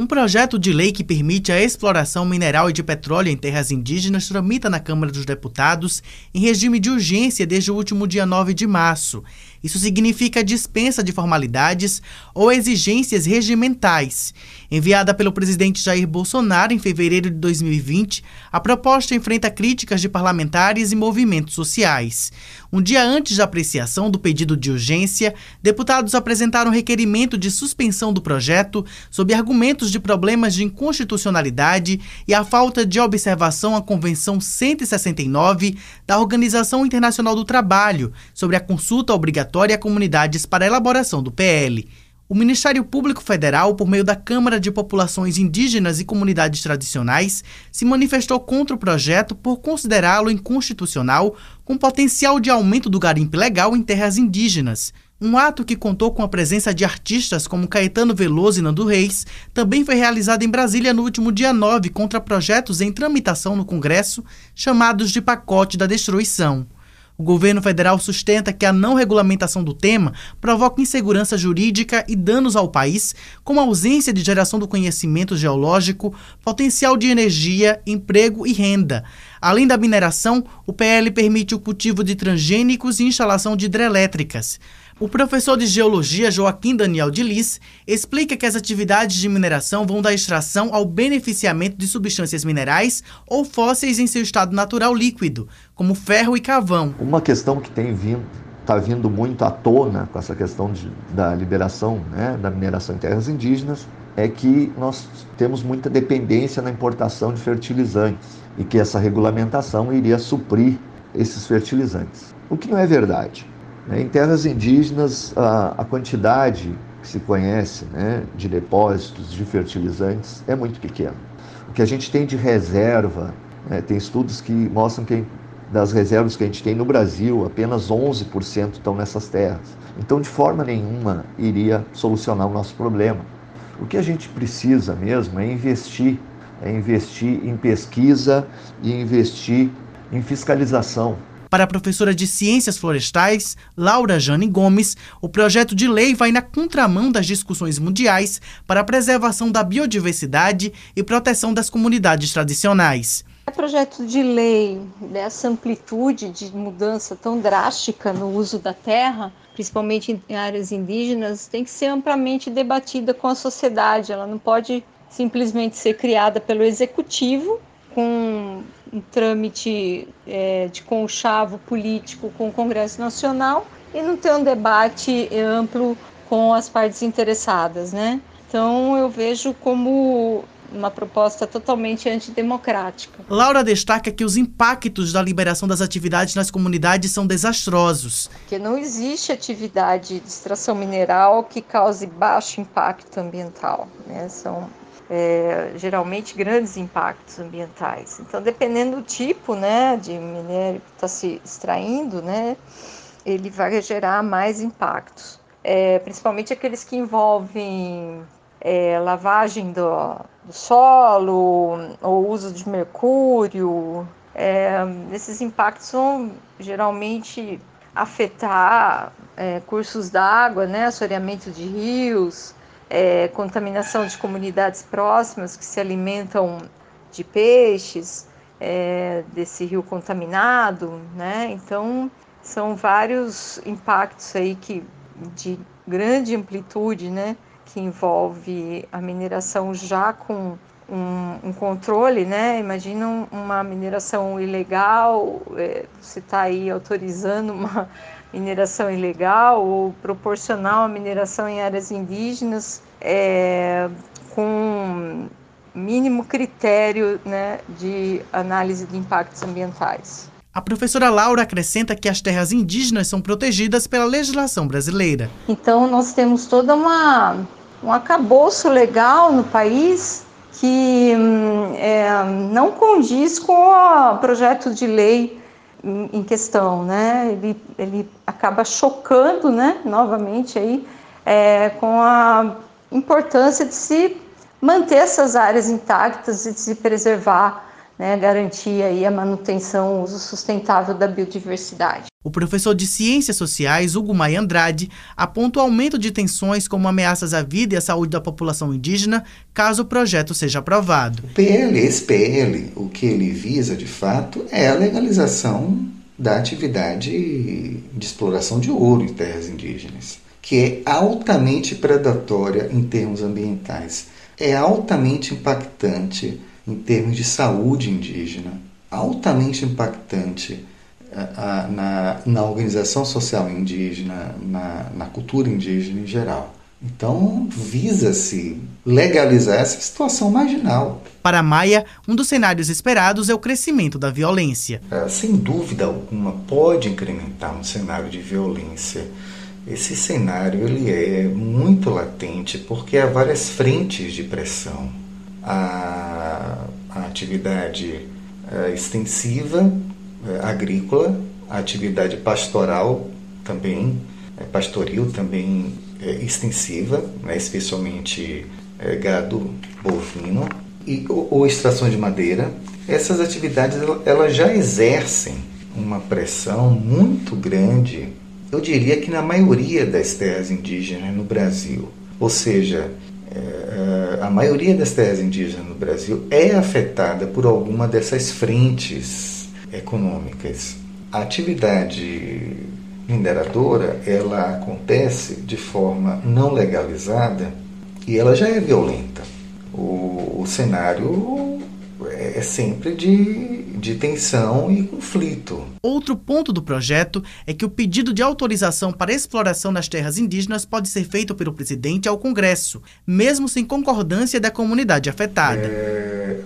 Um projeto de lei que permite a exploração mineral e de petróleo em terras indígenas tramita na Câmara dos Deputados em regime de urgência desde o último dia 9 de março. Isso significa dispensa de formalidades ou exigências regimentais. Enviada pelo presidente Jair Bolsonaro em fevereiro de 2020, a proposta enfrenta críticas de parlamentares e movimentos sociais. Um dia antes da apreciação do pedido de urgência, deputados apresentaram requerimento de suspensão do projeto sob argumentos de problemas de inconstitucionalidade e a falta de observação à Convenção 169 da Organização Internacional do Trabalho sobre a consulta obrigatória a comunidades para a elaboração do PL. O Ministério Público Federal, por meio da Câmara de Populações Indígenas e Comunidades Tradicionais, se manifestou contra o projeto por considerá-lo inconstitucional, com potencial de aumento do garimpo legal em terras indígenas. Um ato que contou com a presença de artistas como Caetano Veloso e Nando Reis também foi realizado em Brasília no último dia 9 contra projetos em tramitação no Congresso chamados de pacote da destruição. O governo federal sustenta que a não regulamentação do tema provoca insegurança jurídica e danos ao país, como ausência de geração do conhecimento geológico, potencial de energia, emprego e renda. Além da mineração, o PL permite o cultivo de transgênicos e instalação de hidrelétricas. O professor de geologia Joaquim Daniel de Lis explica que as atividades de mineração vão da extração ao beneficiamento de substâncias minerais ou fósseis em seu estado natural líquido, como ferro e carvão. Uma questão que tem vindo está vindo muito à tona com essa questão de, da liberação né, da mineração em terras indígenas é que nós temos muita dependência na importação de fertilizantes e que essa regulamentação iria suprir esses fertilizantes. O que não é verdade. Né? Em terras indígenas, a, a quantidade que se conhece né, de depósitos de fertilizantes é muito pequena. O que a gente tem de reserva, né, tem estudos que mostram que das reservas que a gente tem no Brasil, apenas 11% estão nessas terras. Então, de forma nenhuma, iria solucionar o nosso problema. O que a gente precisa mesmo é investir, é investir em pesquisa e investir em fiscalização. Para a professora de Ciências Florestais, Laura Jane Gomes, o projeto de lei vai na contramão das discussões mundiais para a preservação da biodiversidade e proteção das comunidades tradicionais. O projeto de lei dessa amplitude de mudança tão drástica no uso da terra, principalmente em áreas indígenas, tem que ser amplamente debatida com a sociedade. Ela não pode simplesmente ser criada pelo executivo com um trâmite é, de conchavo político com o Congresso Nacional e não ter um debate amplo com as partes interessadas, né? Então eu vejo como uma proposta totalmente antidemocrática. Laura destaca que os impactos da liberação das atividades nas comunidades são desastrosos. Que não existe atividade de extração mineral que cause baixo impacto ambiental. Né? São é, geralmente grandes impactos ambientais. Então, dependendo do tipo né, de minério que está se extraindo, né, ele vai gerar mais impactos. É, principalmente aqueles que envolvem é, lavagem do, do, solo ou uso de mercúrio. É, esses impactos vão geralmente afetar é, cursos d'água, né, assoreamento de rios, é, contaminação de comunidades próximas que se alimentam de peixes, é, desse rio contaminado, né? Então são vários impactos aí que de grande amplitude, né? Que envolve a mineração já com um, um controle, né? Imagina uma mineração ilegal, é, você está aí autorizando uma mineração ilegal ou proporcional à mineração em áreas indígenas é, com mínimo critério né, de análise de impactos ambientais. A professora Laura acrescenta que as terras indígenas são protegidas pela legislação brasileira. Então, nós temos toda uma um acabouço legal no país que hum, é, não condiz com o projeto de lei em questão, né? Ele, ele acaba chocando, né? Novamente aí é, com a importância de se manter essas áreas intactas e de se preservar né, garantir aí a manutenção, o uso sustentável da biodiversidade. O professor de Ciências Sociais, Hugo Maia Andrade, aponta o aumento de tensões como ameaças à vida e à saúde da população indígena, caso o projeto seja aprovado. O PL, esse PL, o que ele visa de fato é a legalização da atividade de exploração de ouro em terras indígenas, que é altamente predatória em termos ambientais, é altamente impactante em termos de saúde indígena, altamente impactante a, na, na organização social indígena, na, na cultura indígena em geral. Então, visa-se legalizar essa situação marginal. Para Maia, um dos cenários esperados é o crescimento da violência. É, sem dúvida alguma, pode incrementar um cenário de violência. Esse cenário ele é muito latente porque há várias frentes de pressão. A, a atividade é, extensiva é, agrícola, a atividade pastoral também, é, pastoril também extensiva, né, especialmente gado bovino e, ou, ou extração de madeira. Essas atividades elas já exercem uma pressão muito grande, eu diria que na maioria das terras indígenas no Brasil. Ou seja, a maioria das terras indígenas no Brasil é afetada por alguma dessas frentes econômicas. A atividade mineradora ela acontece de forma não legalizada e ela já é violenta. O, o cenário é sempre de, de tensão e conflito. Outro ponto do projeto é que o pedido de autorização para exploração nas terras indígenas pode ser feito pelo presidente ao Congresso, mesmo sem concordância da comunidade afetada. É,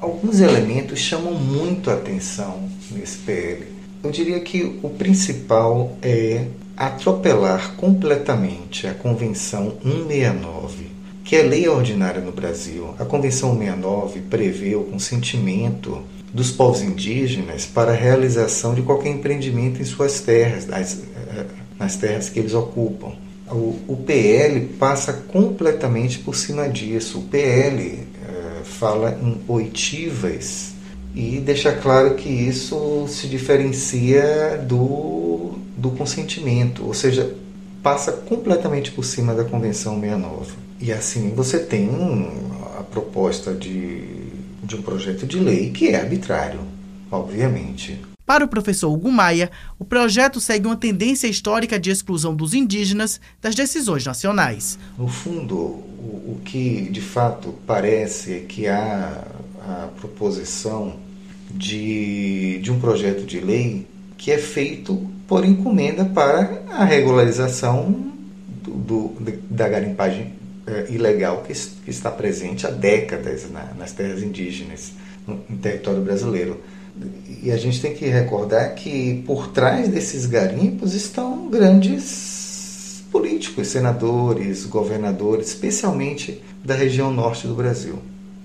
alguns elementos chamam muito a atenção nesse PL eu diria que o principal é atropelar completamente a Convenção 169, que é lei ordinária no Brasil. A Convenção 169 prevê o consentimento dos povos indígenas para a realização de qualquer empreendimento em suas terras, nas, eh, nas terras que eles ocupam. O, o, PL passa completamente por cima disso. O PL é, fala em oitivas e deixar claro que isso se diferencia do, do consentimento, ou seja, passa completamente por cima da Convenção 69. E assim você tem a proposta de, de um projeto de lei que é arbitrário, obviamente. Para o professor Hugo Maia, o projeto segue uma tendência histórica de exclusão dos indígenas das decisões nacionais. No fundo, o, o que de fato parece é que há a proposição de, de um projeto de lei que é feito por encomenda para a regularização do, do da garimpagem ilegal que, está presente há décadas na, nas terras indígenas no, no território brasileiro. E a gente tem que recordar que por trás desses garimpos estão grandes políticos, senadores, governadores, especialmente da região norte do Brasil.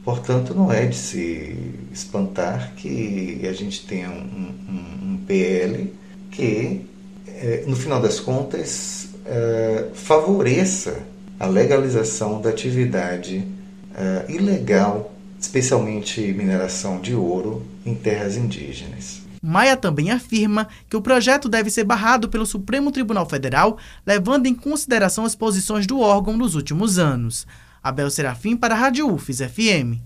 Portanto, não é de se espantar que a gente tenha um, um, um PL que, é, no final das contas, é, favoreça a legalização da atividade é, ilegal, especialmente mineração de ouro, em terras indígenas. Maia também afirma que o projeto deve ser barrado pelo Supremo Tribunal Federal, levando em consideração as posições do órgão nos últimos anos. Abel Serafim para a Rádio UFES FM.